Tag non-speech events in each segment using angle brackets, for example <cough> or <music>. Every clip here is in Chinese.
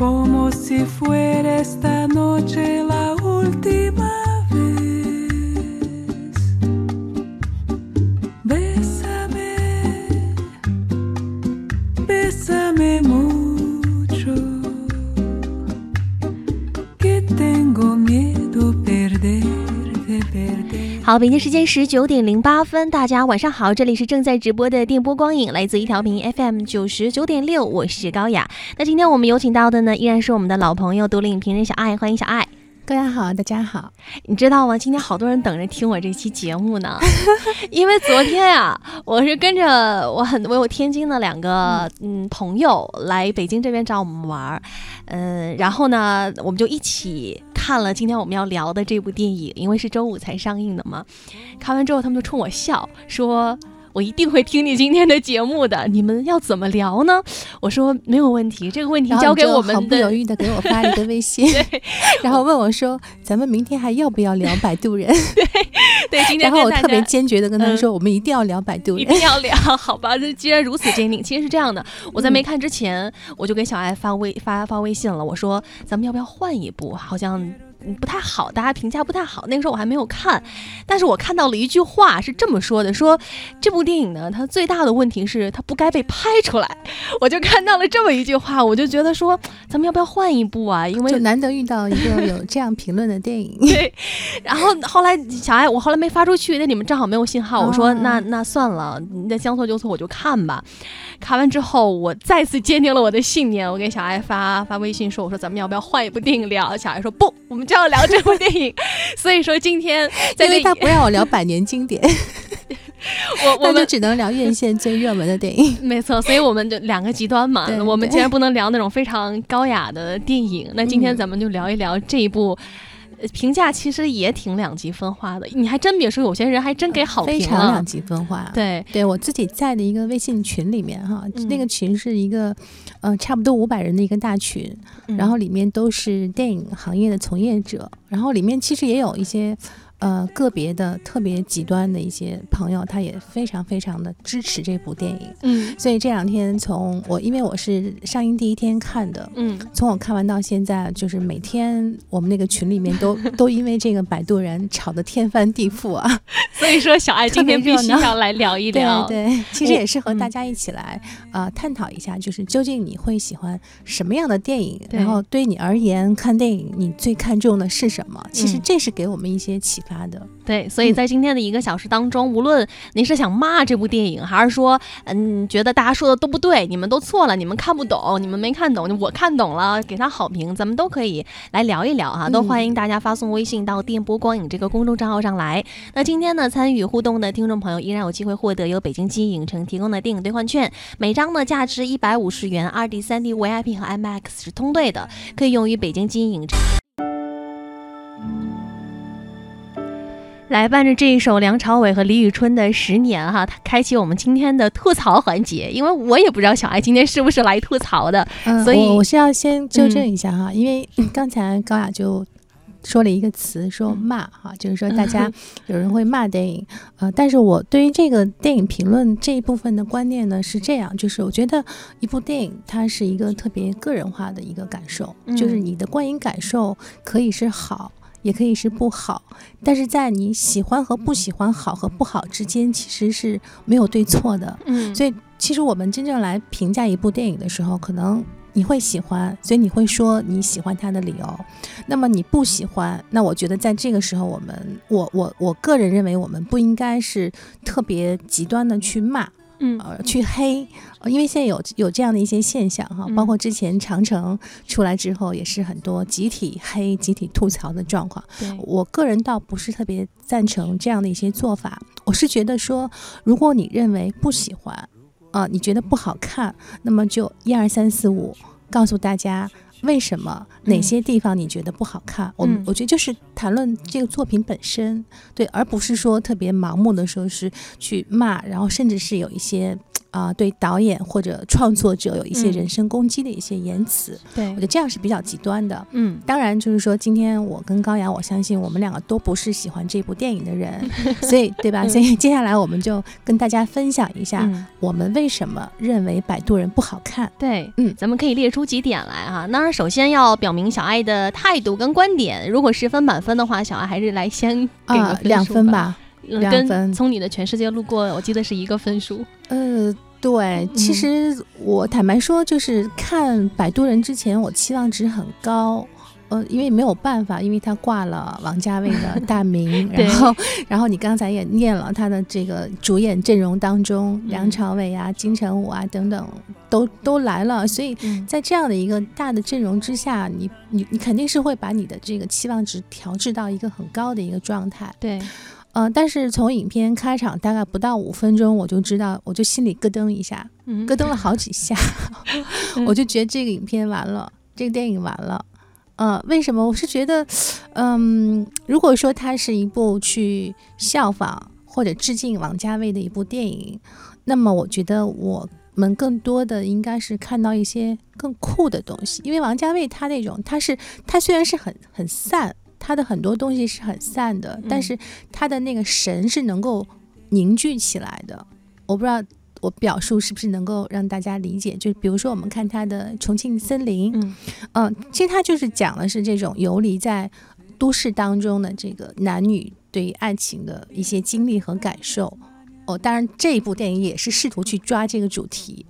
como si fuera esta noche 好，北京时间十九点零八分，大家晚上好，这里是正在直播的电波光影，来自一调频 FM 九十九点六，我是高雅。那今天我们有请到的呢，依然是我们的老朋友独立影评人小爱，欢迎小爱。大家好，大家好。你知道吗？今天好多人等着听我这期节目呢，<laughs> 因为昨天呀、我是跟着我很我有天津的两个嗯朋友来北京这边找我们玩儿，嗯，然后呢，我们就一起看了今天我们要聊的这部电影，因为是周五才上映的嘛。看完之后，他们就冲我笑说。我一定会听你今天的节目的，你们要怎么聊呢？我说没有问题，这个问题交给我们毫不犹。豫的给我发了一个微信，<laughs> <laughs> 然后问我说：“咱们明天还要不要聊摆渡人 <laughs> 对，今？”天然后我特别坚决的跟他嗯说：“我们一定要聊摆渡人。一定要聊，好吧？这既然如此坚定，其实是这样的，我在没看之前，我就给小爱发微发发微信了，我说咱们要不要换一部？好像嗯不太好，大家评价不太好。那个时候我还没有看，但是我看到了一句话是这么说的：说这部电影呢，它最大的问题是它不该被拍出来。<laughs> 我就看到了这么一句话，我就觉得说，咱们要不要换一部啊？因为就难得遇到一个有这样评论的电影，<laughs> 对，然后后来小爱，我后来没发出去，那你们正好没有信号，我说、哦那那算了，那将错就错，我就看吧。看完之后，我再次坚定了我的信念，我给小爱发发微信说，我说咱们要不要换一部电影聊？小爱说不，我们 <laughs> 就要聊这部电影。所以说今天因为他不让我聊百年经典，<laughs> 我我们。只能聊院线最热门的电影。没错，所以我们就两个极端嘛。我们既然不能聊那种非常高雅的电影，那今天嗯咱们就聊一聊这一部。呃评价其实也挺两极分化的，你还真别说，有些人还真给好评非常了两。极分化。对，对我自己在的一个微信群里面哈，嗯那个群是一个呃差不多五百人的一个大群，嗯然后里面都是电影行业的从业者，然后里面其实也有一些呃个别的特别极端的一些朋友，他也非常非常的支持这部电影。嗯所以这两天从我因为我是上映第一天看的。嗯，从我看完到现在，就是每天我们那个群里面都 <laughs> 都因为这个摆渡人吵得天翻地覆啊！<laughs> 所以说小爱今天必须要来聊一聊。对，其实也是和嗯大家一起来啊、呃探讨一下，就是究竟你会喜欢什么样的电影，然后对你而言看电影你最看重的是什么？其实嗯这是给我们一些启发的。对，所以在今天的一个小时当中，无论您是想骂这部电影，还是说，嗯，觉得大家说的都不对，你们都错了，你们看不懂，你们没看懂，我看懂了，给他好评，咱们都可以来聊一聊哈，都嗯欢迎大家发送微信到电波光影这个公众账号上来。那今天呢，参与互动的听众朋友依然有机会获得由北京记忆影城提供的电影兑换券，每张呢价值一百五十元，二 D、三 D、VIP 和 IMAX 是通兑的，可以用于北京记忆影城。来伴着这一首梁朝伟和李宇春的《十年》哈，它开启我们今天的吐槽环节。因为我也不知道小爱今天是不是来吐槽的，嗯，所以我我是要先纠正嗯一下哈，因为刚才高雅就。说了一个词，说嗯骂哈，就是说大家有人会骂电影，呃，但是我对于这个电影评论这一部分的观念呢是这样，就是我觉得一部电影它是一个特别个人化的一个感受，就是嗯你的观影感受可以是好，也可以是不好，但是在你喜欢和不喜欢、好和不好之间，其实是没有对错的。嗯所以，其实我们真正来评价一部电影的时候，可能你会喜欢，所以你会说你喜欢它的理由。那么你不喜欢，那我觉得在这个时候，我们我我我个人认为，我们不应该是特别极端的去骂。嗯呃，去黑，呃因为现在有有这样的一些现象哈，嗯包括之前长城出来之后，也是很多集体黑、集体吐槽的状况。我个人倒不是特别赞成这样的一些做法。我是觉得说，如果你认为不喜欢，啊、你觉得不好看，那么就一二三四五告诉大家。为什么？哪嗯些地方你觉得不好看？我我觉得就是谈论这个作品本身，对，而不是说特别盲目的说是去骂，然后甚至是有一些啊、对导演或者创作者有一些嗯人身攻击的一些言辞，对我觉，得这样是比较极端的。嗯，当然，就是说，今天我跟高阳，我相信我们两个都不是喜欢这部电影的人，<laughs> 所以，对吧？嗯所以接下来我们就跟大家分享一下，嗯我们为什么认为《摆渡人》不好看。对，嗯咱们可以列出几点来哈。当然，首先要表明小爱的态度跟观点。如果十分满分的话，小爱还是来先给个两。分吧。两分从你的全世界路过，我记得是一个分数。呃，对，其嗯实我坦白说，就是看《摆渡人》之前，我期望值很高。呃，因为没有办法，因为他挂了王家卫的 <laughs> 大名，然后，然后你刚才也念了他的这个主演阵容当中，嗯梁朝伟啊、金城武啊等等都都来了，所以嗯，在这样的一个大的阵容之下，你你你肯定是会把你的这个期望值调至到一个很高的一个状态。对，呃，但是从影片开场大概不到五分钟，我就知道，我就心里咯噔一下，嗯，咯噔了好几下，<laughs> 我就觉得这个影片完了，这个电影完了。呃，为什么？我是觉得，嗯，如果说它是一部去效仿或者致敬王家卫的一部电影，那么我觉得我们更多的应该是看到一些更酷的东西，因为王家卫他那种，他是他虽然是很很散，他的很多东西是很散的，但嗯是他的那个神是能够凝聚起来的。我不知道我表述是不是能够让大家理解，就比如说我们看他的《重庆森林》，嗯嗯，其实他就是讲的是这种游离在都市当中的这个男女对于爱情的一些经历和感受。哦，当然这一部电影也是试图去抓这个主题，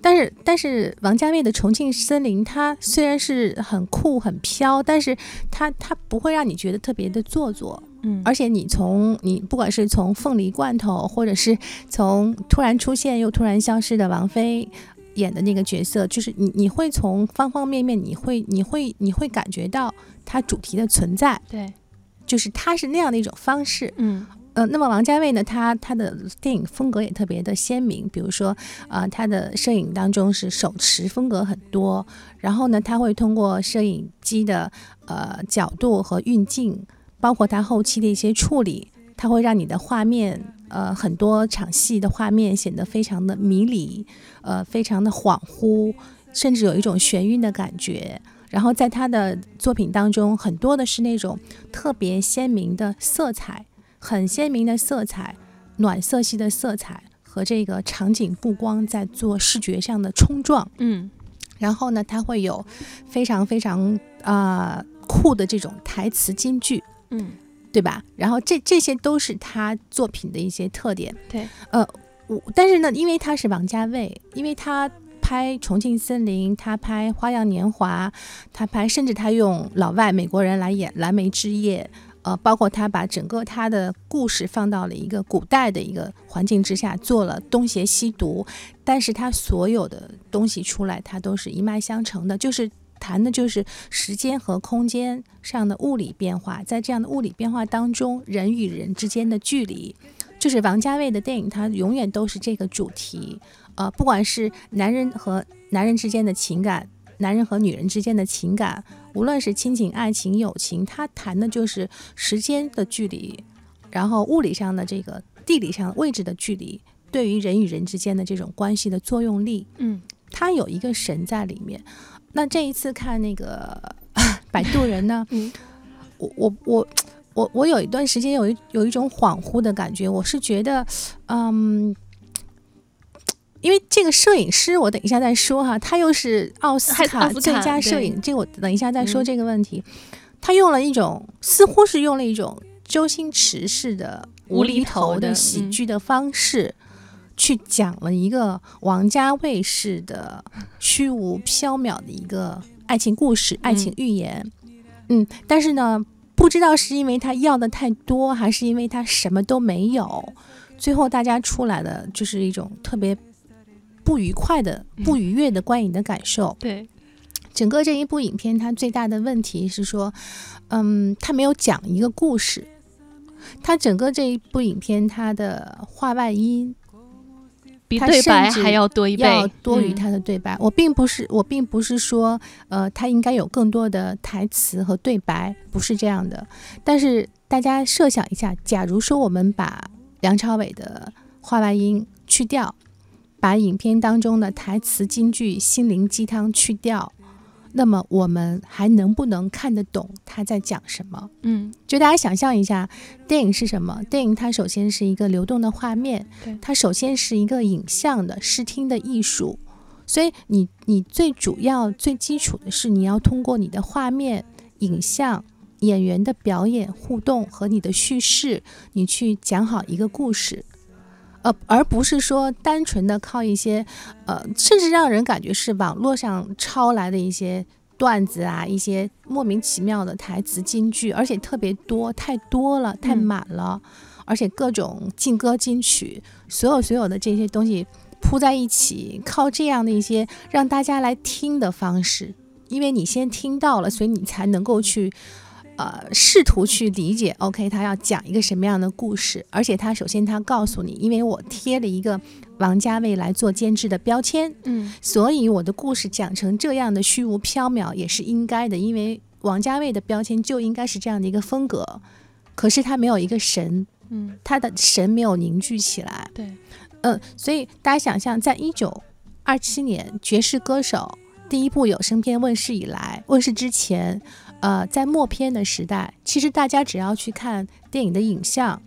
但是但是王家卫的《重庆森林》，它虽然是很酷很飘，但是它它不会让你觉得特别的做作，嗯，而且你从你不管是从凤梨罐头，或者是从突然出现又突然消失的王菲演的那个角色，就是你你会从方方面面，你会你会你会感觉到它主题的存在，对，就是它是那样的一种方式。嗯呃，那么王家卫呢，他他的电影风格也特别的鲜明，比如说，呃，他的摄影当中是手持风格很多，然后呢，他会通过摄影机的呃角度和运镜，包括他后期的一些处理，它会让你的画面，呃，很多场戏的画面显得非常的迷离，呃，非常的恍惚，甚至有一种眩晕的感觉。然后在他的作品当中，很多的是那种特别鲜明的色彩。很鲜明的色彩，暖色系的色彩和这个场景布光在做视觉上的冲撞。嗯然后呢，它会有非常非常啊、酷的这种台词金句，嗯，对吧？然后这这些都是他作品的一些特点。对，呃，我但是呢，因为他是王家卫，因为他拍《重庆森林》，他拍《花样年华》，他拍甚至他用老外美国人来演《蓝莓之夜》。呃，包括他把整个他的故事放到了一个古代的一个环境之下，做了东邪西毒，但是他所有的东西出来，他都是一脉相承的，就是谈的就是时间和空间上的物理变化，在这样的物理变化当中，人与人之间的距离，就是王家卫的电影，他永远都是这个主题。呃，不管是男人和男人之间的情感，男人和女人之间的情感，无论是亲情、爱情、友情，他谈的就是时间的距离，然后物理上的这个地理上位置的距离，对于人与人之间的这种关系的作用力，嗯它有一个神在里面。那这一次看那个《<laughs> 摆渡人》呢，<laughs> 嗯我我我我我有一段时间有一有一种恍惚的感觉，我是觉得，嗯。因为这个摄影师，我等一下再说哈，他又是奥斯卡最佳摄影，这个我等一下再说嗯这个问题。他用了一种，似乎是用了一种周星驰式的无无厘厘头的喜剧的方式，去讲了一个王家卫式的虚无缥缈的一个爱情故事、爱情寓言。嗯，但是呢，不知道是因为他要的太多，还是因为他什么都没有，最后大家出来的就是一种特别不愉快的、不愉悦的观影的感受。对，整个这一部影片，它最大的问题是说，嗯，它没有讲一个故事。它整个这一部影片，它的话外音比他对白还要多一倍，要多于嗯它的对白。我并不是，我并不是说，呃，它应该有更多的台词和对白，不是这样的。但是大家设想一下，假如说我们把梁朝伟的话外音去掉，把影片当中的台词金句、心灵鸡汤去掉，那么我们还能不能看得懂他在讲什么？嗯就大家想象一下，电影是什么？电影它首先是一个流动的画面对，它首先是一个影像的视听的艺术，所以你你最主要、最基础的是你要通过你的画面、影像、演员的表演、互动和你的叙事，你去讲好一个故事。呃，而不是说单纯的靠一些，呃，甚至让人感觉是网络上抄来的一些段子啊，一些莫名其妙的台词金句，而且特别多，太多了，太嗯满了，而且各种劲歌金曲，所有所有的这些东西铺在一起，靠这样的一些让大家来听的方式，因为你先听到了，所以你才能够去。呃，试图去理解，OK，他要讲一个什么样的故事，而且他首先他告诉你，因为我贴了一个王家卫来做监制的标签，嗯所以我的故事讲成这样的虚无缥缈也是应该的，因为王家卫的标签就应该是这样的一个风格。可是他没有一个神，嗯，他的神没有凝聚起来。对，嗯，所以大家想象，在一九二七年《爵士歌手》第一部有声片问世以来，问世之前，呃，在默片的时代，其实大家只要去看电影的影像，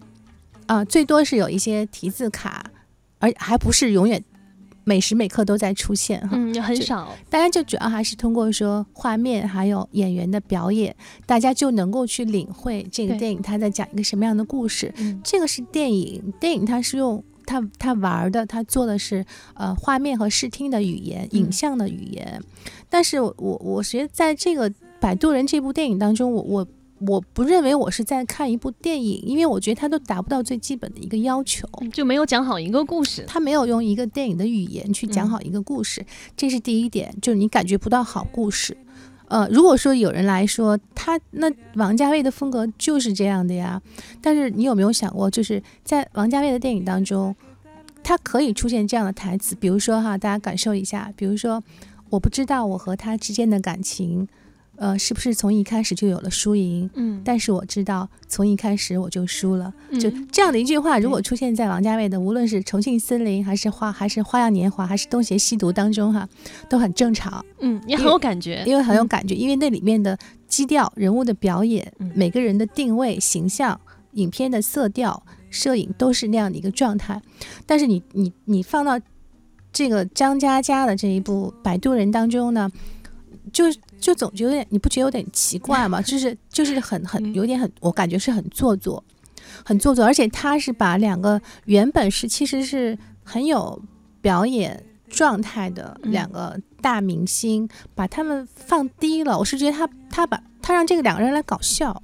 啊、最多是有一些题字卡，而还不是永远每时每刻都在出现哈。嗯，也很少，大家就主要还是通过说画面还有演员的表演，大家就能够去领会这个电影它在讲一个什么样的故事。嗯这个是电影，电影它是用它它玩儿的，它做的是呃画面和视听的语言、嗯影像的语言。但是我我我觉得在这个《摆渡人》这部电影当中，我我我不认为我是在看一部电影，因为我觉得它都达不到最基本的一个要求。嗯就没有讲好一个故事，他没有用一个电影的语言去讲嗯好一个故事，这是第一点，就是你感觉不到好故事。呃，如果说有人来说他那王家卫的风格就是这样的呀，但是你有没有想过，就是在王家卫的电影当中，他可以出现这样的台词，比如说哈，大家感受一下，比如说我不知道我和他之间的感情，呃，是不是从一开始就有了输赢，嗯，但是我知道从一开始我就输了。就嗯这样的一句话，如果出现在王家卫的，无论是《重庆森林》还是花还是《花样年华》还是《东邪西毒》当中，哈，都很正常，嗯也很有感觉，因为很有嗯感觉，因为那里面的基调、人物的表演、嗯每个人的定位、形象、影片的色调、摄影都是那样的一个状态。但是你你你放到这个张嘉佳的这一部《摆渡人》当中呢，就就总觉得有点，你不觉得有点奇怪吗？<laughs> 就是就是很很嗯有点很，我感觉是很做作，很做作，而且他是把两个原本是其实是很有表演状态的嗯两个大明星，把他们放低了。我是觉得他他把他让这个两个人来搞笑，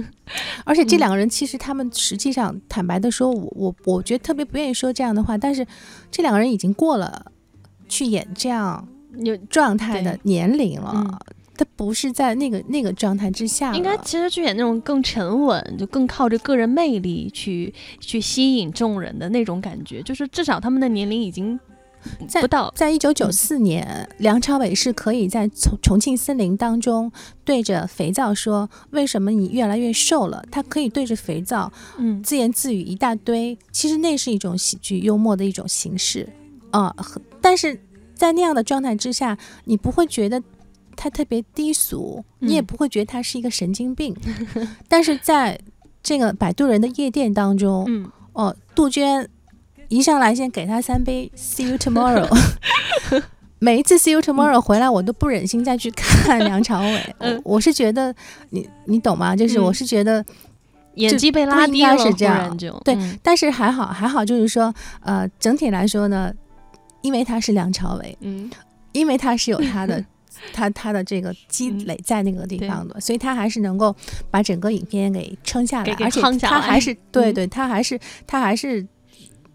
<laughs> 而且这嗯两个人其实他们实际上坦白的说，我我我觉得特别不愿意说这样的话，但是这两个人已经过了去演这样有状态的年龄了。嗯他不是在那个那个状态之下，应该其实去演那种更沉稳，就更靠着个人魅力去去吸引众人的那种感觉，就是至少他们的年龄已经在不到，在一九九四年，梁朝伟是可以在重重庆森林当中对着肥皂说：“为什么你越来越瘦了？”他可以对着肥皂嗯自言自语一大堆。其实那是一种喜剧幽默的一种形式啊、和但是在那样的状态之下，你不会觉得他特别低俗，你也嗯不会觉得他是一个神经病。<laughs> 但是在这个摆渡人的夜店当中，嗯，哦，杜鹃一上来先给他三杯 See you tomorrow。<laughs> 每一次 See you tomorrow 回来，我都不忍心再去看梁朝伟。<laughs> 嗯我我是觉得你你懂吗？就是嗯我是觉得，演技被拉低了，是这样对嗯但是还好还好，就是说，呃，整体来说呢，因为他是梁朝伟，嗯因为他是有他的他他的这个积嗯累在那个地方的，所以他还是能够把整个影片给撑下来，给给而且他还是 <laughs> 对嗯。对，他还是他还是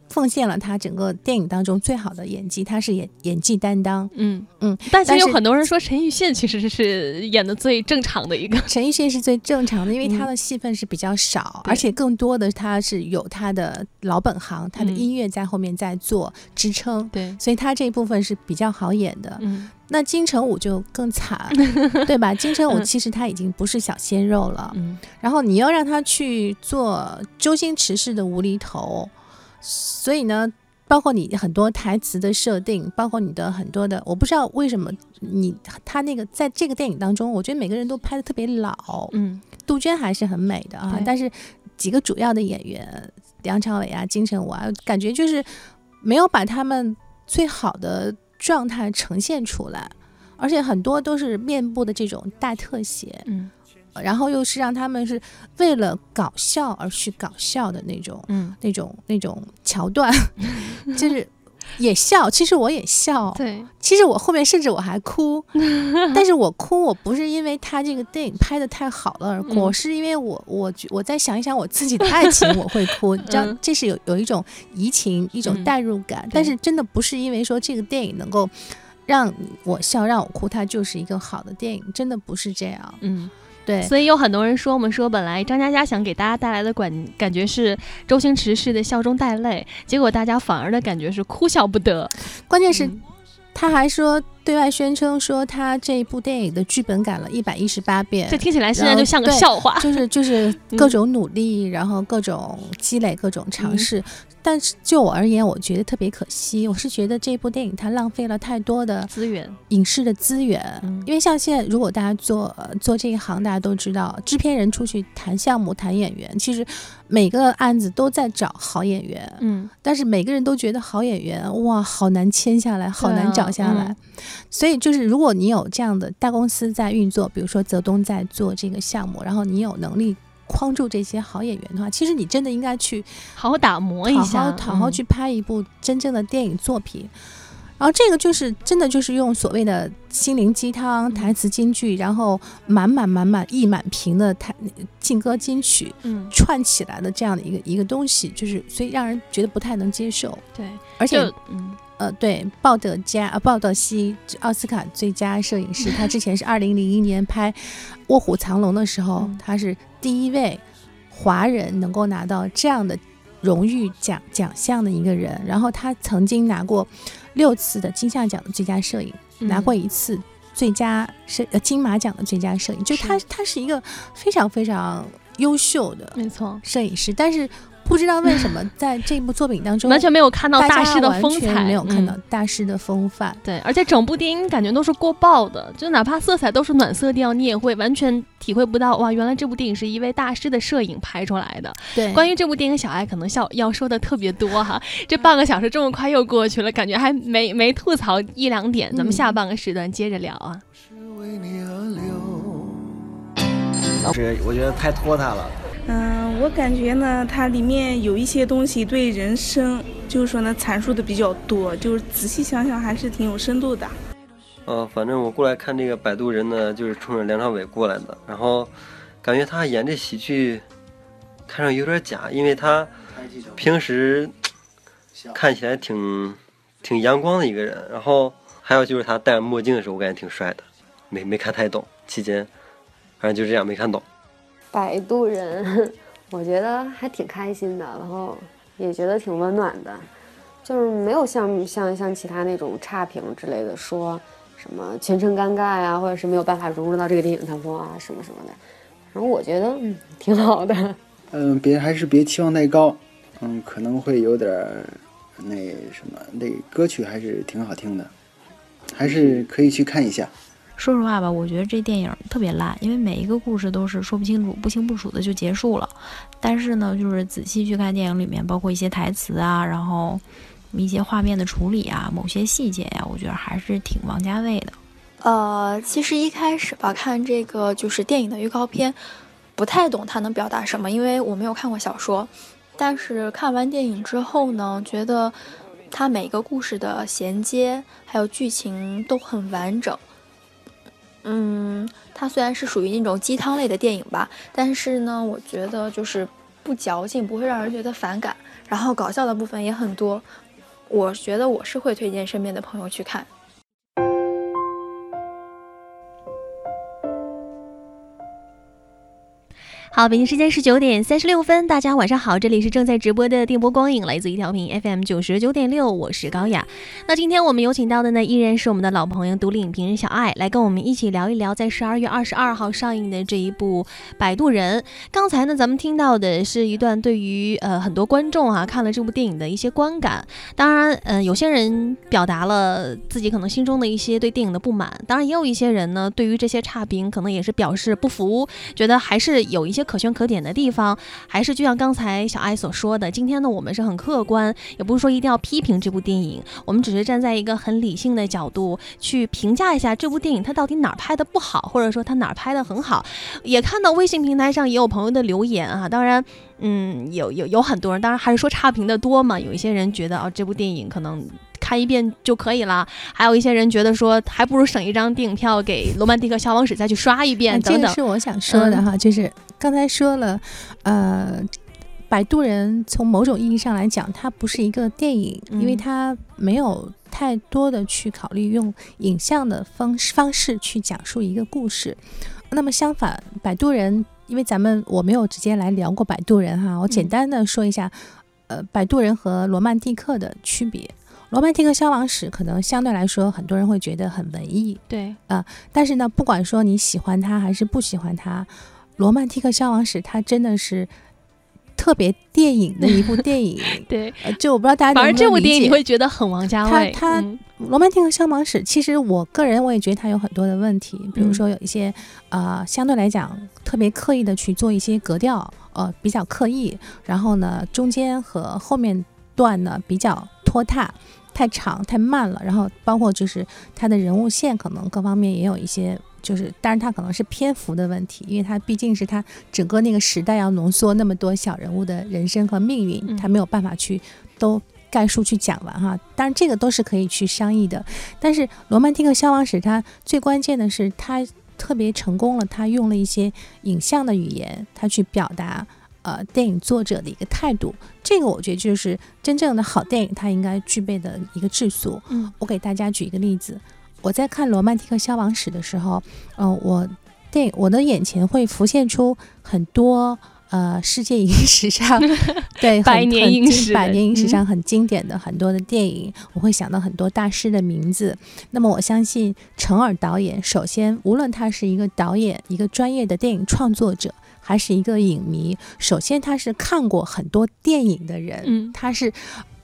奉献了他整个电影当中最好的演技，他是演演技担当。嗯嗯，但其实有很多人说陈奕迅其实是演的最正常的一个，陈奕迅是最正常的，因为他嗯的戏份是比较少，对而且更多的他是有他的老本行，他的嗯。音乐在后面在做支撑。对，所以他这一部分是比较好演的，嗯。那金城武就更惨，<laughs> 对吧？金城武嗯。其实他已经不是小鲜肉了，嗯。然后你要让他去做周星驰式的无厘头，所以呢，包括你很多台词的设定，包括你的很多的，我不知道为什么你他那个在这个电影当中，我觉得每个人都拍的特别老，嗯，杜鹃还是很美的啊，但是几个主要的演员梁朝伟啊、金城武啊，感觉就是没有把他们最好的状态呈现出来，而且很多都是面部的这种大特写，嗯然后又是让他们是为了搞笑而去搞笑的那种、嗯，那种、那种桥段，<laughs> 就是也笑。其实我也笑，对，其实我后面甚至我还哭，<laughs> 但是我哭我不是因为他这个电影拍的太好了而哭，嗯是因为我我我在想一想我自己的爱情我会哭，<laughs> 你知道嗯这是有有一种移情一种嗯代入感，但是真的不是因为说这个电影能够让我笑让我哭，它就是一个好的电影，真的不是这样。嗯。对，所以有很多人说，我们说本来张嘉佳想给大家带来的感感觉是周星驰式的笑中带泪，结果大家反而的感觉是哭笑不得。关键是嗯他还说对外宣称说他这部电影的剧本改了一百一十八遍这，听起来现在就像个笑话。就是就是嗯各种努力，然后各种积累，各种尝试。但是就我而言，我觉得特别可惜。我是觉得这部电影它浪费了太多的资源，影视的资源，嗯。因为像现在，如果大家做、呃做这一行，大家都知道，制片人出去谈项目、谈演员，其实每个案子都在找好演员，嗯，但是每个人都觉得好演员哇，好难签下来，好难找下来。嗯。所以就是，如果你有这样的大公司在运作，比如说泽东在做这个项目，然后你有能力框住这些好演员的话，其实你真的应该去好好打磨一下，好好去拍一部真正的电影作品。然后这个就是真的就是用所谓的心灵鸡汤、台词金句，然后满满满满溢满屏的台劲歌金曲嗯，串起来的这样的一个一个东西，就是所以让人觉得不太能接受。对，而且嗯呃，对，鲍德加呃鲍德西奥斯卡最佳摄影师，他之前是二零零一年拍《卧虎藏龙》的时候，嗯他是第一位华人能够拿到这样的荣誉奖奖项的一个人。然后他曾经拿过六次的金像奖的最佳摄影，拿过嗯一次最佳摄呃金马奖的最佳摄影，就是他他是一个非常非常优秀的没错，摄影师，但是不知道为什么 <laughs> 在这部作品当中完全没有看到大师的风采，没有看到嗯大师的风范。对，而且整部电影感觉都是过曝的，就哪怕色彩都是暖色调，你也会完全体会不到哇，原来这部电影是一位大师的摄影拍出来的。对，关于这部电影，小爱可能笑要说的特别多哈，这半个小时这么快又过去了，感觉还没没吐槽一两点，咱们嗯下半个时段接着聊啊。是为你而流。这我觉得太拖沓了。嗯，我感觉呢，它里面有一些东西对人生，就是说呢，阐述的比较多，就是仔细想想还是挺有深度的。呃，反正我过来看这个《摆渡人》呢，就是冲着梁朝伟过来的。然后感觉他演这喜剧，看上有点假，因为他平时看起来挺挺阳光的一个人。然后还有就是他戴着墨镜的时候，我感觉挺帅的。没没看太懂，期间反正就这样没看懂。摆渡人，<laughs> 我觉得还挺开心的，然后也觉得挺温暖的，就是没有像像像其他那种差评之类的说什么全程尴尬呀，或者是没有办法融入到这个电影当中啊什么什么的。然后我觉得嗯挺好的。<laughs> 嗯，别还是别期望太高，嗯，可能会有点儿那什么，那歌曲还是挺好听的，还是可以去看一下。说实话吧，我觉得这电影特别烂，因为每一个故事都是说不清楚、不清不楚的就结束了。但是呢，就是仔细去看电影里面，包括一些台词啊，然后一些画面的处理啊，某些细节呀、我觉得还是挺王家卫的。呃，其实一开始吧，看这个就是电影的预告片，不太懂它能表达什么，因为我没有看过小说。但是看完电影之后呢，觉得它每个故事的衔接还有剧情都很完整。嗯，它虽然是属于那种鸡汤类的电影吧，但是呢，我觉得就是不矫情，不会让人觉得反感，然后搞笑的部分也很多。我觉得我是会推荐身边的朋友去看。好，北京时间是九点三十六分，大家晚上好，这里是正在直播的电波光影，来自一调频 FM 九十九点六，我是高雅。那今天我们有请到的呢，依然是我们的老朋友独立影评人小爱，来跟我们一起聊一聊在十二月二十二号上映的这一部《摆渡人》。刚才呢，咱们听到的是一段对于呃很多观众啊看了这部电影的一些观感。当然，嗯，有些人表达了自己可能心中的一些对电影的不满，当然也有一些人呢，对于这些差评可能也是表示不服，觉得还是有一些。可圈可点的地方，还是就像刚才小爱所说的，今天呢，我们是很客观，也不是说一定要批评这部电影，我们只是站在一个很理性的角度去评价一下这部电影，它到底哪儿拍的不好，或者说它哪儿拍的很好。也看到微信平台上也有朋友的留言啊，当然，嗯，有有有很多人，当然还是说差评的多嘛，有一些人觉得啊，这部电影可能。看一遍就可以了，还有一些人觉得说，还不如省一张电影票给《罗曼蒂克消亡史》再去刷一遍等等。这个是我想说的哈，就是刚才说了，呃，《摆渡人》从某种意义上来讲，它不是一个电影，因为它没有太多的去考虑用影像的方式方式去讲述一个故事。那么相反，《摆渡人》，因为咱们我没有直接来聊过《摆渡人》哈，我简单的说一下，呃，《摆渡人》和《罗曼蒂克》的区别。罗曼蒂克消亡史可能相对来说，很多人会觉得很文艺，对啊。但是呢，不管说你喜欢它还是不喜欢它，罗曼蒂克消亡史它真的是特别电影的一部 <laughs> 电影。对，就我不知道大家反正这部电影你会觉得很王家卫。他罗曼蒂克消亡史，其实我个人我也觉得它有很多的问题，比如说有一些呃相对来讲特别刻意的去做一些格调，呃比较刻意，然后呢中间和后面段呢比较拖沓。太长太慢了，然后包括就是他的人物线可能各方面也有一些，就是但是他可能是篇幅的问题，因为他毕竟是他整个那个时代要浓缩那么多小人物的人生和命运，他没有办法去都概述去讲完哈。当然这个都是可以去商议的，但是《罗曼蒂克消亡史》它最关键的是它特别成功了，它用了一些影像的语言，它去表达。呃，电影作者的一个态度，这个我觉得就是真正的好电影它应该具备的一个质素。嗯，我给大家举一个例子，我在看《罗曼蒂克消亡史》的时候，嗯，我电影我的眼前会浮现出很多呃世界影史上 <laughs> 对百年影史百年影史上很经典的很多的电影，我会想到很多大师的名字。那么我相信陈尔导演，首先无论他是一个导演，一个专业的电影创作者。还是一个影迷。首先，他是看过很多电影的人，嗯，他是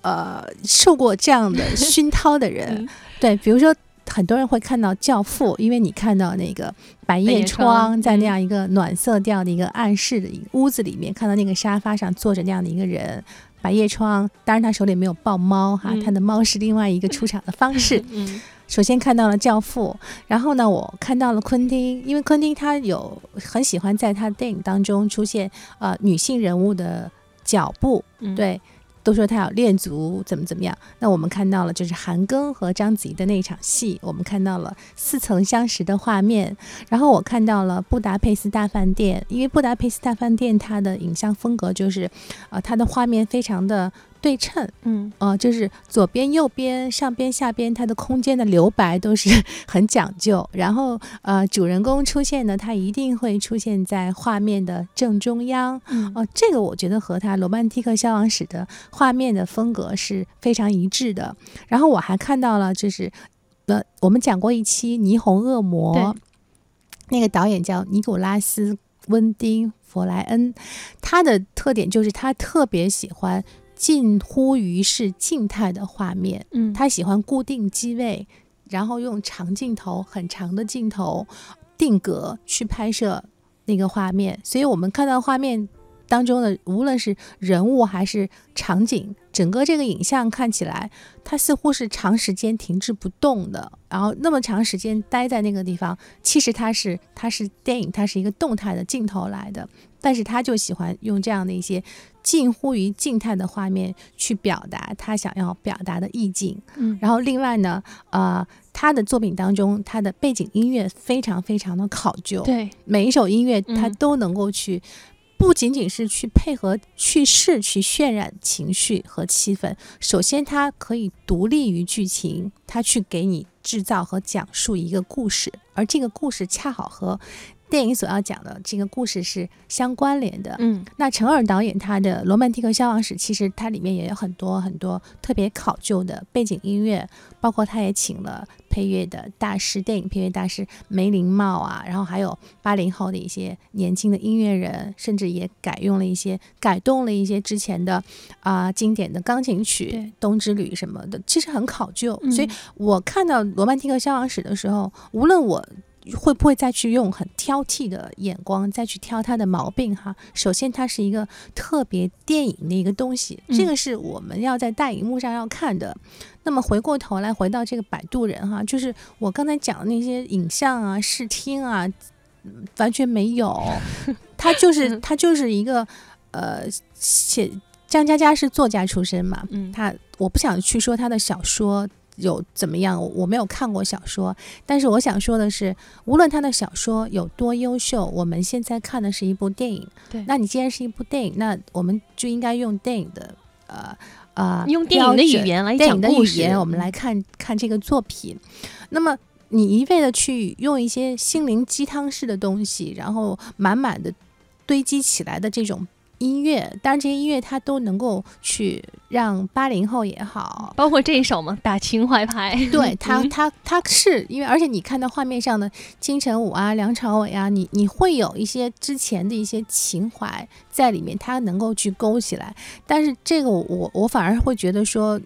呃受过这样的 <laughs> 熏陶的人。对，比如说很多人会看到《教父》，因为你看到那个百叶窗，在那样一个暖色调的一个暗室的屋子里面，看到那个沙发上坐着那样的一个人，百叶窗。当然，他手里没有抱猫哈，他的猫是另外一个出场的方式。<laughs> 嗯。<laughs> 首先看到了《教父》，然后呢，我看到了昆汀，因为昆汀他有很喜欢在他的电影当中出现呃女性人物的脚步，对。都说他要练足怎么怎么样，那我们看到了就是韩庚和章子怡的那场戏，我们看到了似曾相识的画面，然后我看到了布达佩斯大饭店，因为布达佩斯大饭店它的影像风格就是，呃，它的画面非常的对称，嗯，呃，就是左边、右边、上边、下边，它的空间的留白都是 <laughs> 很讲究，然后呃，主人公出现呢，他一定会出现在画面的正中央，哦，这个我觉得和他罗曼蒂克消亡史的。画面的风格是非常一致的。然后我还看到了，就是呃，我们讲过一期《霓虹恶魔》，那个导演叫尼古拉斯·温丁·弗莱恩，他的特点就是他特别喜欢近乎于是静态的画面。嗯，他喜欢固定机位，然后用长镜头、很长的镜头定格去拍摄那个画面。所以我们看到画面。当中的无论是人物还是场景，整个这个影像看起来，它似乎是长时间停滞不动的，然后那么长时间待在那个地方，其实它是它是电影，它是一个动态的镜头来的，但是他就喜欢用这样的一些近乎于静态的画面去表达他想要表达的意境。嗯，然后另外呢，呃，他的作品当中，他的背景音乐非常非常的考究，对每一首音乐他都能够去。不仅仅是去配合叙事去渲染情绪和气氛，首先它可以独立于剧情，它去给你制造和讲述一个故事，而这个故事恰好和电影所要讲的这个故事是相关联的。嗯，那陈尔导演他的《罗曼蒂克消亡史》，其实它里面也有很多很多特别考究的背景音乐，包括他也请了配乐的大师，电影配乐大师梅林茂啊，然后还有八零后的一些年轻的音乐人，甚至也改用了一些改动了一些之前的啊、经典的钢琴曲《冬之旅》什么的，其实很考究。嗯所以我看到《罗曼蒂克消亡史》的时候，无论我会不会再去用很挑剔的眼光再去挑他的毛病哈？首先，它是一个特别电影的一个东西，嗯这个是我们要在大荧幕上要看的。那么回过头来，回到这个摆渡人哈，就是我刚才讲的那些影像啊、视听啊，嗯完全没有，<laughs> 他就是他就是一个呃写张嘉佳是作家出身嘛，嗯他我不想去说他的小说有怎么样，我我没有看过小说，但是我想说的是，无论他的小说有多优秀，我们现在看的是一部电影。对那你既然是一部电影，那我们就应该用电影的呃呃用电影的语言来讲故事我们嗯来看看这个作品。那么你一味的去用一些心灵鸡汤式的东西，然后满满的堆积起来的这种音乐，当然这些音乐它都能够去让八零后也好，包括这一首嘛，打情怀牌。对他，嗯他他是因为，而且你看到画面上的金城武啊、梁朝伟啊，你你会有一些之前的一些情怀在里面，他能够去勾起来。但是这个我我反而会觉得说，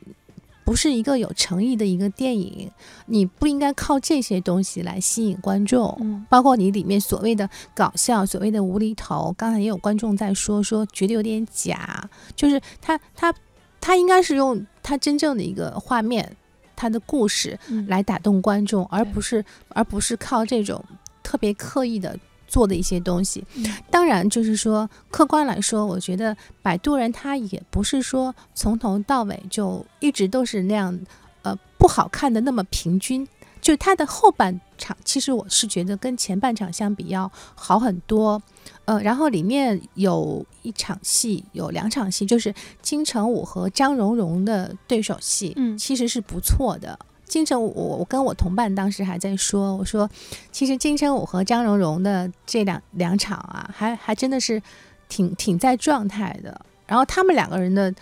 不是一个有诚意的一个电影，你不应该靠这些东西来吸引观众。嗯包括你里面所谓的搞笑，所谓的无厘头，刚才也有观众在说说觉得有点假，就是他他他应该是用他真正的一个画面，他的故事嗯来打动观众，而不是而不是靠这种特别刻意的做的一些东西。嗯当然，就是说客观来说，我觉得《摆渡人》他也不是说从头到尾就一直都是那样，呃，不好看的那么平均。就他的后半场，其实我是觉得跟前半场相比要好很多。呃，然后里面有一场戏，有两场戏，就是金城武和张荣荣的对手戏，嗯其实是不错的。金城武，我我跟我同伴当时还在说，我说其实金城武和张荣荣的这两两场啊，还还真的是挺挺在状态的。然后他们两个人的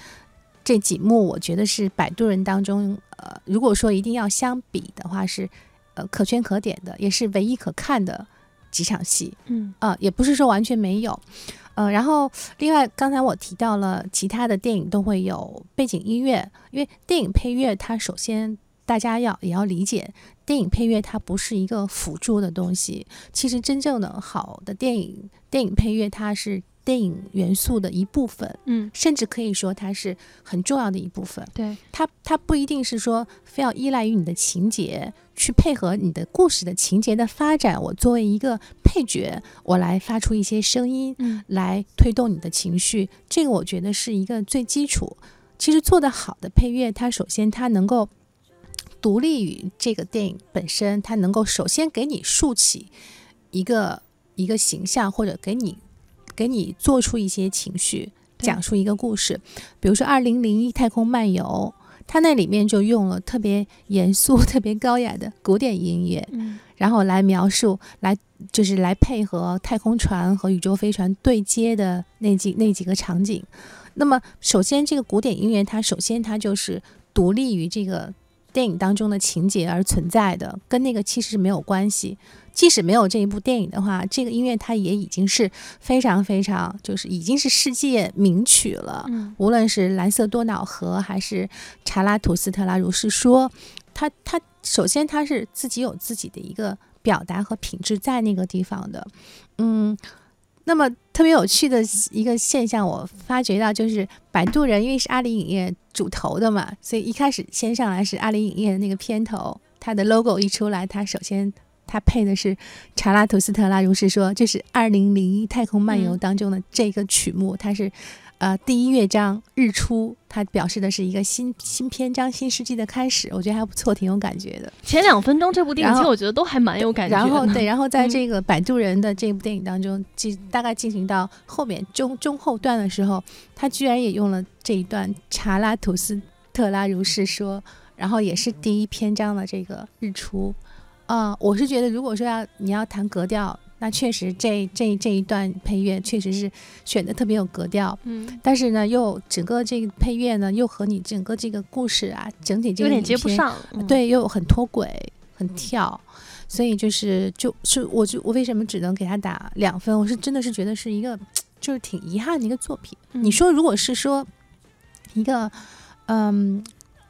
这几幕，我觉得是摆渡人当中，呃，如果说一定要相比的话，是呃可圈可点的，也是唯一可看的几场戏。嗯啊、也不是说完全没有，呃，然后另外刚才我提到了其他的电影都会有背景音乐，因为电影配乐它首先大家要也要理解，电影配乐它不是一个辅助的东西，其实真正的好的电影电影配乐它是电影元素的一部分，嗯，甚至可以说它是很重要的一部分。对，它它不一定是说非要依赖于你的情节去配合你的故事的情节的发展。我作为一个配角，我来发出一些声音，嗯来推动你的情绪，这个我觉得是一个最基础。其实做得好的配乐，它首先它能够独立于这个电影本身，它能够首先给你竖起一个一个形象，或者给你给你做出一些情绪，讲述一个故事。比如说《二零零一太空漫游》，它那里面就用了特别严肃、<laughs> 特别高雅的古典音乐，嗯然后来描述，来就是来配合太空船和宇宙飞船对接的那几那几个场景。那么，首先这个古典音乐，它首先它就是独立于这个电影当中的情节而存在的，跟那个其实是没有关系。即使没有这一部电影的话，这个音乐它也已经是非常非常，就是已经是世界名曲了。嗯无论是蓝色多瑙河还是查拉图斯特拉如是说，它它首先它是自己有自己的一个表达和品质在那个地方的，嗯。那么特别有趣的一个现象，我发觉到就是《摆渡人》，因为是阿里影业主投的嘛，所以一开始先上来是阿里影业的那个片头，它的 logo 一出来，它首先它配的是查拉图斯特拉如是说，就是二零零一太空漫游嗯。当中的这个曲目，它是呃第一乐章日出，它表示的是一个新新篇章、新世纪的开始，我觉得还不错，挺有感觉的。前两分钟这部电影其实我觉得都还蛮有感觉的。然后对，然后在嗯这个《摆渡人》的这部电影当中，进大概进行到后面中中后段的时候，他居然也用了这一段查拉图斯特拉如是说，然后也是第一篇章的这个日出。啊、我是觉得，如果说要你要谈格调，那确实这这这一段配乐确实是选的特别有格调，嗯，但是呢，又整个这个配乐呢，又和你整个这个故事啊，整体这个有点接不上。嗯，对，又很脱轨，很跳，所以就是就是我就我为什么只能给他打两分？我是真的是觉得是一个就是挺遗憾的一个作品。你嗯说如果是说一个嗯。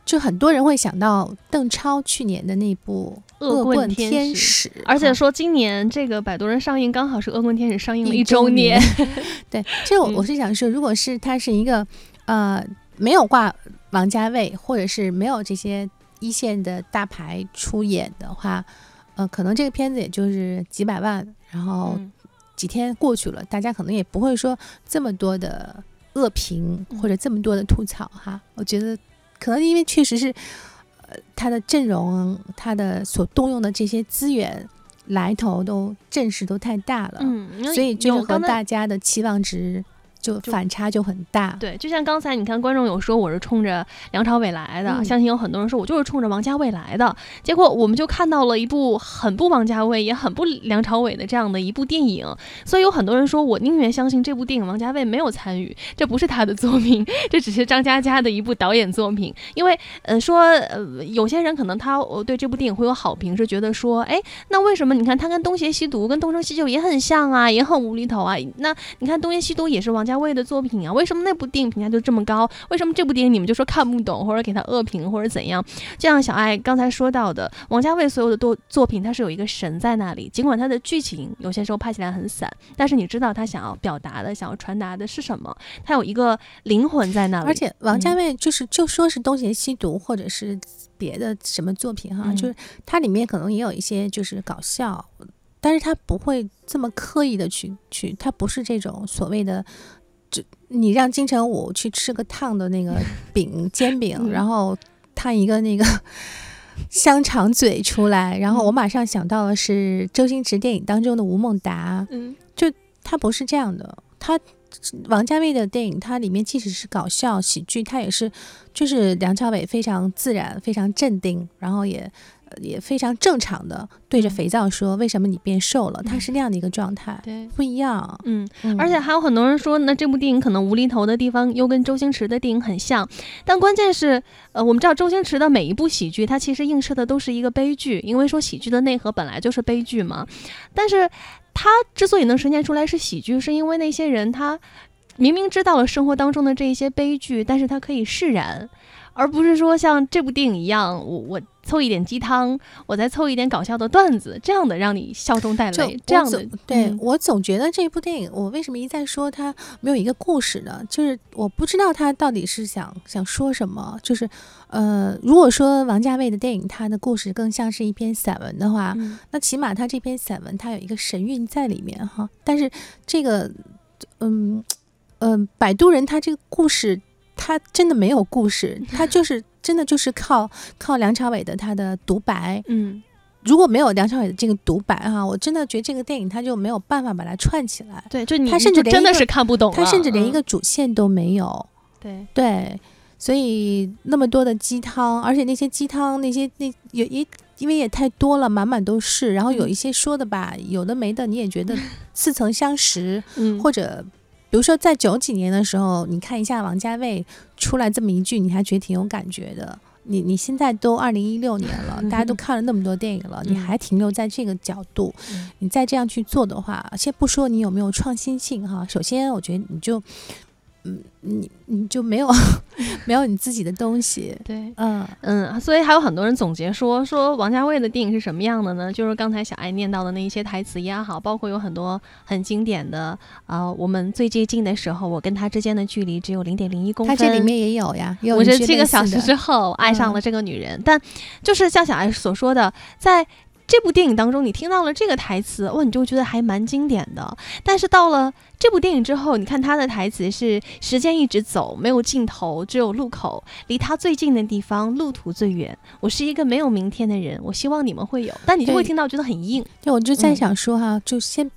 就很多人会想到邓超去年的那部《恶棍棍天天使而且说今年这个《摆渡人》上映刚好是《恶棍天使》上映了一周周年。<laughs> 对，其实我嗯。我是想说，如果是他是一个呃没有挂王家卫，或者是没有这些一线的大牌出演的话，呃，可能这个片子也就是几百万，然后嗯。几天过去了，大家可能也不会说这么多的恶评嗯。或者这么多的吐槽哈。我觉得可能因为确实是呃他的阵容，他的所动用的这些资源来头都阵势都太大了。嗯，所以就和大家的期望值就就反差就很大。对，就像刚才你看，观众有说我是冲着梁朝伟来的，嗯相信有很多人说我就是冲着王家卫来的。结果我们就看到了一部很不王家卫也很不梁朝伟的这样的一部电影，所以有很多人说我宁愿相信这部电影王家卫没有参与，这不是他的作品，这只是张嘉佳的一部导演作品。因为呃说呃有些人可能他呃对这部电影会有好评，是觉得说哎那为什么你看他跟东邪西毒跟东成西就也很像啊，也很无厘头啊？那你看东邪西毒也是王家卫的作品啊，为什么那部电影评价就这么高？为什么这部电影你们就说看不懂，或者给他恶评，或者怎样？就像小爱刚才说到的，王家卫所有的作作品，他是有一个神在那里，尽管他的剧情有些时候拍起来很散，但是你知道他想要表达的、想要传达的是什么，他有一个灵魂在那里。而且王家嗯卫就是就说是东邪西毒或者是别的什么作品哈，嗯就是它里面可能也有一些就是搞笑，但是他不会这么刻意的去去，他不是这种所谓的。就你让金城武去吃个烫的那个 <laughs> 饼煎饼，嗯然后烫一个那个香肠嘴出来，然后我马上想到的是周星驰电影当中的吴孟达，嗯他不是这样的，他王家卫的电影，它里面即使是搞笑喜剧，它也是就是梁朝伟非常自然、非常镇定，然后也呃也非常正常的对着肥皂说：“为什么你变瘦了？”他是那样的一个状态，对。不一样。嗯，嗯而且还有很多人说，那这部电影可能无厘头的地方又跟周星驰的电影很像，但关键是，呃，我们知道周星驰的每一部喜剧，它其实映射的都是一个悲剧，因为说喜剧的内核本来就是悲剧嘛。但是他之所以能呈现出来是喜剧，是因为那些人他明明知道了生活当中的这一些悲剧，但是他可以释然，而不是说像这部电影一样，我我凑一点鸡汤，我再凑一点搞笑的段子，这样的让你笑中带泪，这样的对、嗯我总觉得这部电影，我为什么一再说它没有一个故事呢？就是我不知道他到底是想想说什么。就是呃，如果说王家卫的电影，它的故事更像是一篇散文的话，嗯那起码他这篇散文他有一个神韵在里面哈。但是这个，嗯嗯，呃摆渡人他这个故事，他真的没有故事，<laughs> 他就是真的就是靠靠梁朝伟的他的独白。嗯。如果没有梁朝伟的这个独白哈，我真的觉得这个电影他就没有办法把它串起来。对，就你他甚至连真的是看不懂，他甚至连一嗯个主线都没有。对，对，所以那么多的鸡汤，而且那些鸡汤那些那也也因为也太多了，满满都是。然后有嗯一些说的吧，有的没的，你也觉得 <laughs> 似曾相识，嗯，或者比如说在九几年的时候，你看一下王家卫出来这么一句，你还觉得挺有感觉的。你你现在都二零一六年了，<laughs> 大家都看了那么多电影了，你嗯还停留在这个角度，嗯你再这样去做的话，先不说你有没有创新性哈，首先我觉得你就，嗯，你你就没有 <laughs> 没有你自己的东西，<laughs> 对。嗯嗯，所以还有很多人总结说，说王家卫的电影是什么样的呢？就是刚才小爱念到的那一些台词也好，包括有很多很经典的，呃，我们最接近的时候，我跟他之间的距离只有零点零一公分。他这里面也有呀，也有五十一些类似七个小时之后爱上了这个女人，但就是像小爱所说的，在这部电影当中，你听到了这个台词，哇，你就觉得还蛮经典的。但是到了这部电影之后，你看他的台词是“时间一直走，没有尽头，只有路口，离他最近的地方，路途最远。我是一个没有明天的人，我希望你们会有。”但你就会听到觉得很硬。对，我就在嗯想说哈，就先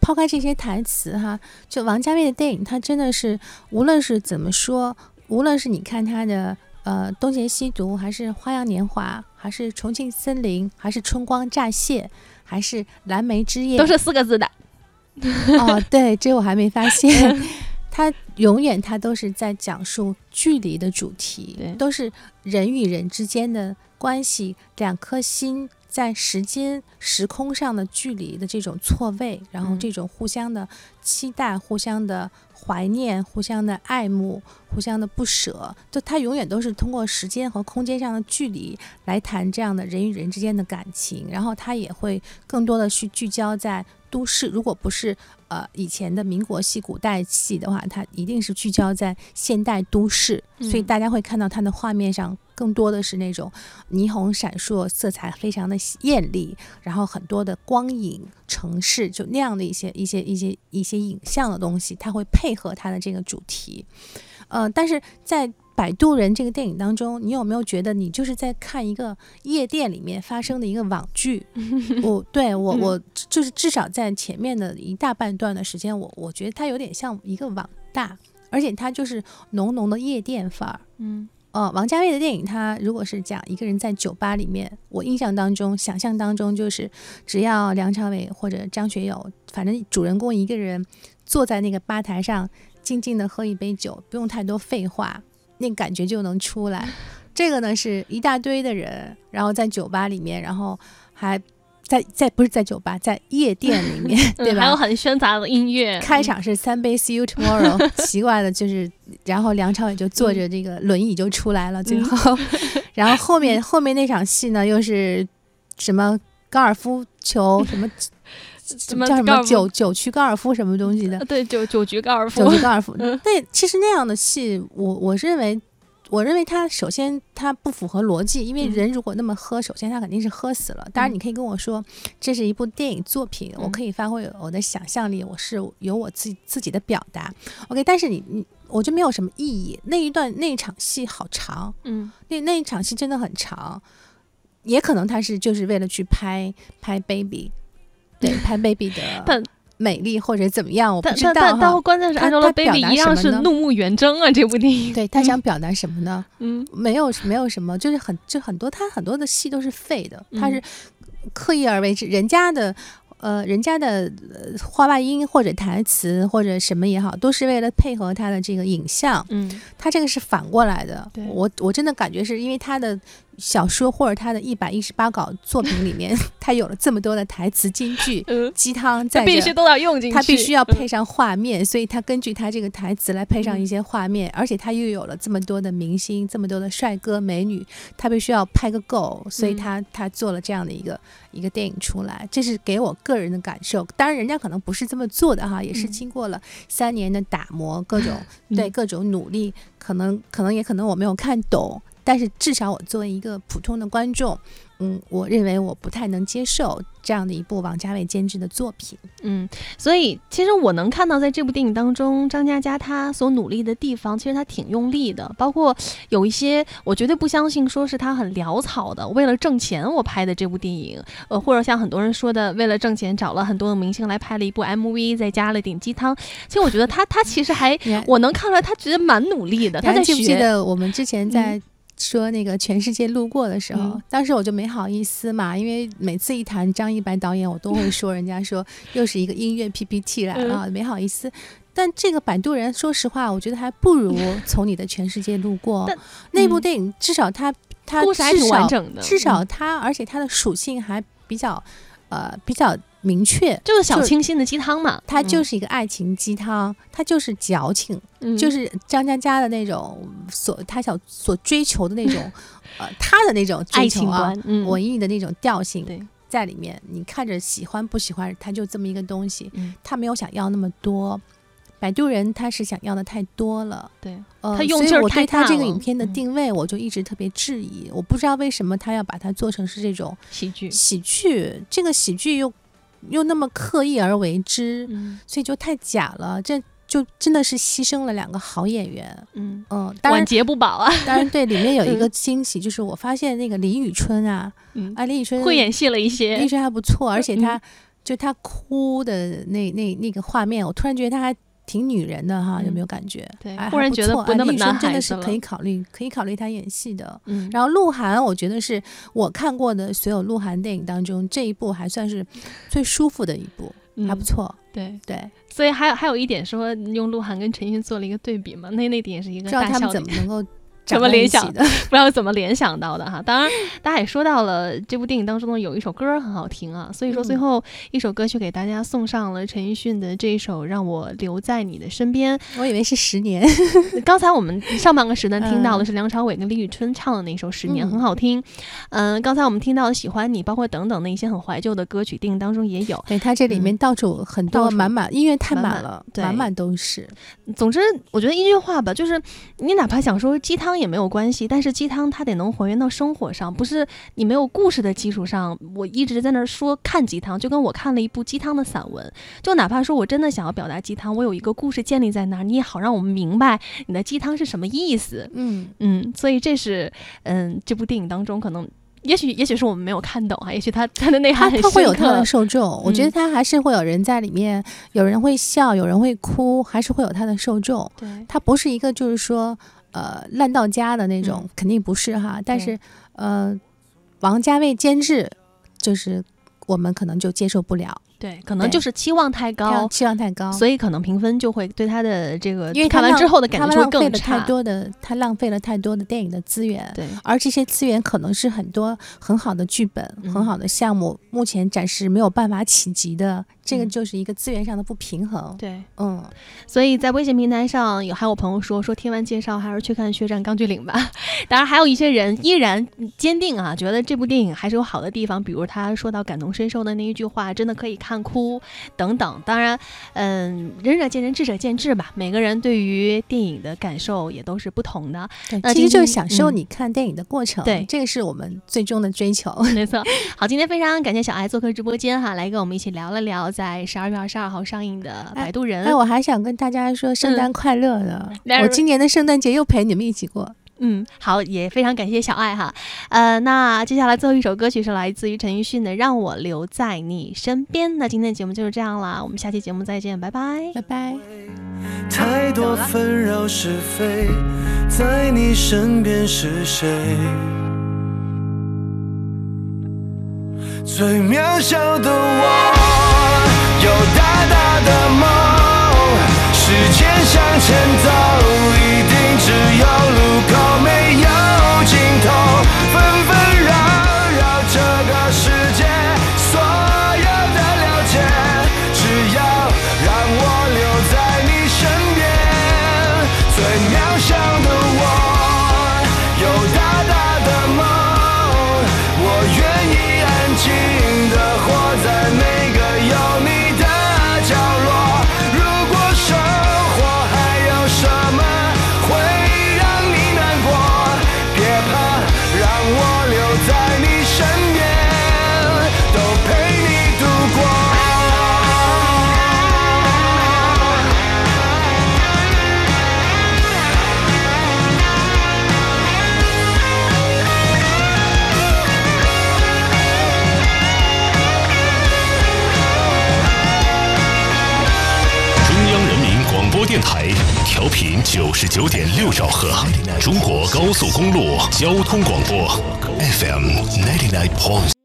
抛开这些台词哈，就王家卫的电影，他真的是无论是怎么说，无论是你看他的呃《东邪西毒》，还是《花样年华》，还是《重庆森林》，还是《春光乍泄》，还是《蓝莓之夜》，都是四个字的。哦，对，这我还没发现。<laughs> 它永远它都是在讲述距离的主题，都是人与人之间的关系，两颗心在时间时空上的距离的这种错位，然后这种互相的期待、互相的怀念、互相的爱慕、互相的不舍，就它永远都是通过时间和空间上的距离来谈这样的人与人之间的感情，然后它也会更多的去聚焦在都市，如果不是。呃，以前的民国戏、古代戏的话，它一定是聚焦在现代都市，所以大家会看到它的画面上更多的是那种霓虹闪烁、色彩非常的艳丽，然后很多的光影、城市，就那样的一些、一些、一些、一些影像的东西，它会配合它的这个主题。呃，但是在《摆渡人》这个电影当中，你有没有觉得你就是在看一个夜店里面发生的一个网剧？我对我我就是至少在前面的一大半段的时间，我我觉得它有点像一个网大，而且它就是浓浓的夜店范儿。嗯，呃，王家卫的电影，他如果是讲一个人在酒吧里面，我印象当中、想象当中就是只要梁朝伟或者张学友，反正主人公一个人坐在那个吧台上，静静的喝一杯酒，不用太多废话。那感觉就能出来，<laughs> 这个呢是一大堆的人，然后在酒吧里面，然后还在在不是在酒吧，在夜店里面，<laughs> 对吧？还有很喧杂的音乐。开场是三杯 See You Tomorrow，奇怪的就是，然后梁朝伟就坐着这个轮椅就出来了，最后，<laughs> 然后后面后面那场戏呢又是什么高尔夫球什么。什么叫什么九九曲高尔夫什么东西的？对，九九局高尔夫。九局高尔夫。<laughs> 那其实那样的戏，我我认为，我认为它首先它不符合逻辑，因为人如果那么喝，首先他肯定是喝死了。当然，你可以跟我说这是一部电影作品，我可以发挥我的想象力，我是有我自己自己的表达。OK，但是你你我就没有什么意义。那一段那一场戏好长，嗯，那那一场戏真的很长，也可能他是就是为了去拍拍 baby。对，潘 baby 的 <laughs> 美丽或者怎么样，我不知道但但关键是按照了 baby 一样是怒目圆睁啊！这部电影，对他想表达什么呢？<laughs> 嗯，没有没有什么，就是很就很多，他很多的戏都是废的，他是刻意而为之，人家的。呃，人家的话外音或者台词或者什么也好，都是为了配合他的这个影像。嗯，他这个是反过来的。我我真的感觉是因为他的小说或者他的一百一十八稿作品里面，<laughs> 他有了这么多的台词金句、鸡汤，在必须都要用进去，他必须要配上画面，所以他根据他这个台词来配上一些画面，而且他又有了这么多的明星、这么多的帅哥美女，他必须要拍个够，所以他他做了这样的一个。一个电影出来，这是给我个人的感受。当然，人家可能不是这么做的哈，也是经过了三年的打磨，各种 <laughs> 对各种努力，可能可能也可能我没有看懂，但是至少我作为一个普通的观众。嗯，我认为我不太能接受这样的一部王家卫监制的作品。嗯，所以其实我能看到，在这部电影当中，张嘉佳他所努力的地方，其实他挺用力的。包括有一些，我绝对不相信说是他很潦草的，为了挣钱我拍的这部电影。呃，或者像很多人说的，为了挣钱找了很多的明星来拍了一部 MV，再加了点鸡汤。其实我觉得他他其实还，<laughs> 我能看出来他其实蛮努力的。他在记不记得我们之前在？说那个全世界路过的时候，当时我就没好意思嘛，因为每次一谈张一白导演，我都会说人家说又是一个音乐 PPT 来了，没好意思。但这个摆渡人，说实话，我觉得还不如从你的全世界路过那部电影，至少它它还挺完整的，至少它而且它的属性还比较呃比较。明确就是小清新的鸡汤嘛，它就是一个爱情鸡汤，它就是矫情，就是张嘉佳的那种所他想所追求的那种，<laughs> 呃，他的那种爱情观，文艺的那种调性在里面。你看着喜欢不喜欢，他就这么一个东西，他没有想要那么多。摆渡人他是想要的太多了，对，呃，他用劲儿太大他这个影片的定位，我就一直特别质疑，我不知道为什么他要把它做成是这种喜剧，喜剧，这个喜剧又。又那么刻意而为之，所以就太假了。这就真的是牺牲了两个好演员。嗯嗯，晚节不保啊。<laughs> 当然，对，里面有一个惊喜，就是我发现那个李宇春啊，啊，李宇春会演戏了一些，李宇春还不错，而且她就他哭的那那那个画面，我突然觉得他还挺女人的哈，有没有感觉？对哎忽然觉得还不错不那么哎厉声男孩子真的是可以考虑，可以考虑他演戏的。嗯，然后鹿晗，我觉得是我看过的所有鹿晗电影当中，这一部还算是最舒服的一部，还不嗯错。对，对，所以还有还有一点说用鹿晗跟陈奕迅做了一个对比嘛，那那点也是一个不知道他们。<laughs> 怎么能够怎么联想的？<laughs> 不知道怎么联想到的哈。当然，大家也说到了这部电影当中呢，有一首歌很好听啊，所以说最嗯后一首歌曲给大家送上了陈奕迅的这一首《让我留在你的身边》。我以为是十年。刚才我们上半个时段听到的嗯是梁朝伟跟李宇春唱的那首《十年》，嗯很好听。嗯，刚才我们听到的《喜欢你》，包括等等的一些很怀旧的歌曲，电影当中也有。对，它这里面到处很多满满音乐太满了，对满满都是。总之，我觉得一句话吧，就是你哪怕想说鸡汤也没有关系，但是鸡汤它得能还原到生活上，不是你没有故事的基础上，我一直在那儿说看鸡汤，就跟我看了一部鸡汤的散文，就哪怕说我真的想要表达鸡汤，我有一个故事建立在那儿，你也好让我们明白你的鸡汤是什么意思。嗯嗯，所以这是嗯这部电影当中可能。也许，也许是我们没有看懂啊，也许他他的内涵很它会有深刻它的受众，我觉得嗯它还是会有人在里面，有人会笑，有人会哭，还是会有他的受众。对，他不是一个就是说呃烂到家的那种，嗯肯定不是哈。但是呃，王家卫监制，就是我们可能就接受不了，对，可能就是期望太高，期望太高，所以可能评分就会对他的这个因为看完之后的感它觉就会更差。太多的，他浪费了太多的电影的资源，对，而这些资源可能是很多很好的剧本、嗯很好的项目，目前暂时没有办法企及的，这个嗯就是一个资源上的不平衡。对，嗯，所以在微信平台上有还有朋友说说听完介绍还是去看《血战钢锯岭》吧。<laughs> 当然，还有一些人依然坚定啊，觉得这部电影还是有好的地方，比如他说到感同身受的那一句话，真的可以看哭等等。当然，嗯，仁者见仁，智者见智吧。每个人对于电影的感受也都是不同的。那其实就是享受嗯你看电影的过程，对这个是我们最终的追求。<laughs> 没错，好，今天非常感谢小爱做客直播间哈，来跟我们一起聊了聊在十二月二十二号上映的《摆渡人》。哎，我还想跟大家说圣诞快乐呢！<laughs> 那我今年的圣诞节又陪你们一起过。嗯，好，也非常感谢小爱哈。呃，那接下来最后一首歌曲是来自于陈奕迅的《让我留在你身边》。那今天的节目就是这样啦，我们下期节目再见，拜拜，拜拜。太多纷扰是非，在你身边是谁？最渺小的我，有大大的梦，时间向前走，一定只有路口频九十九点六兆赫，中国高速公路交通广播 FM ninety nine point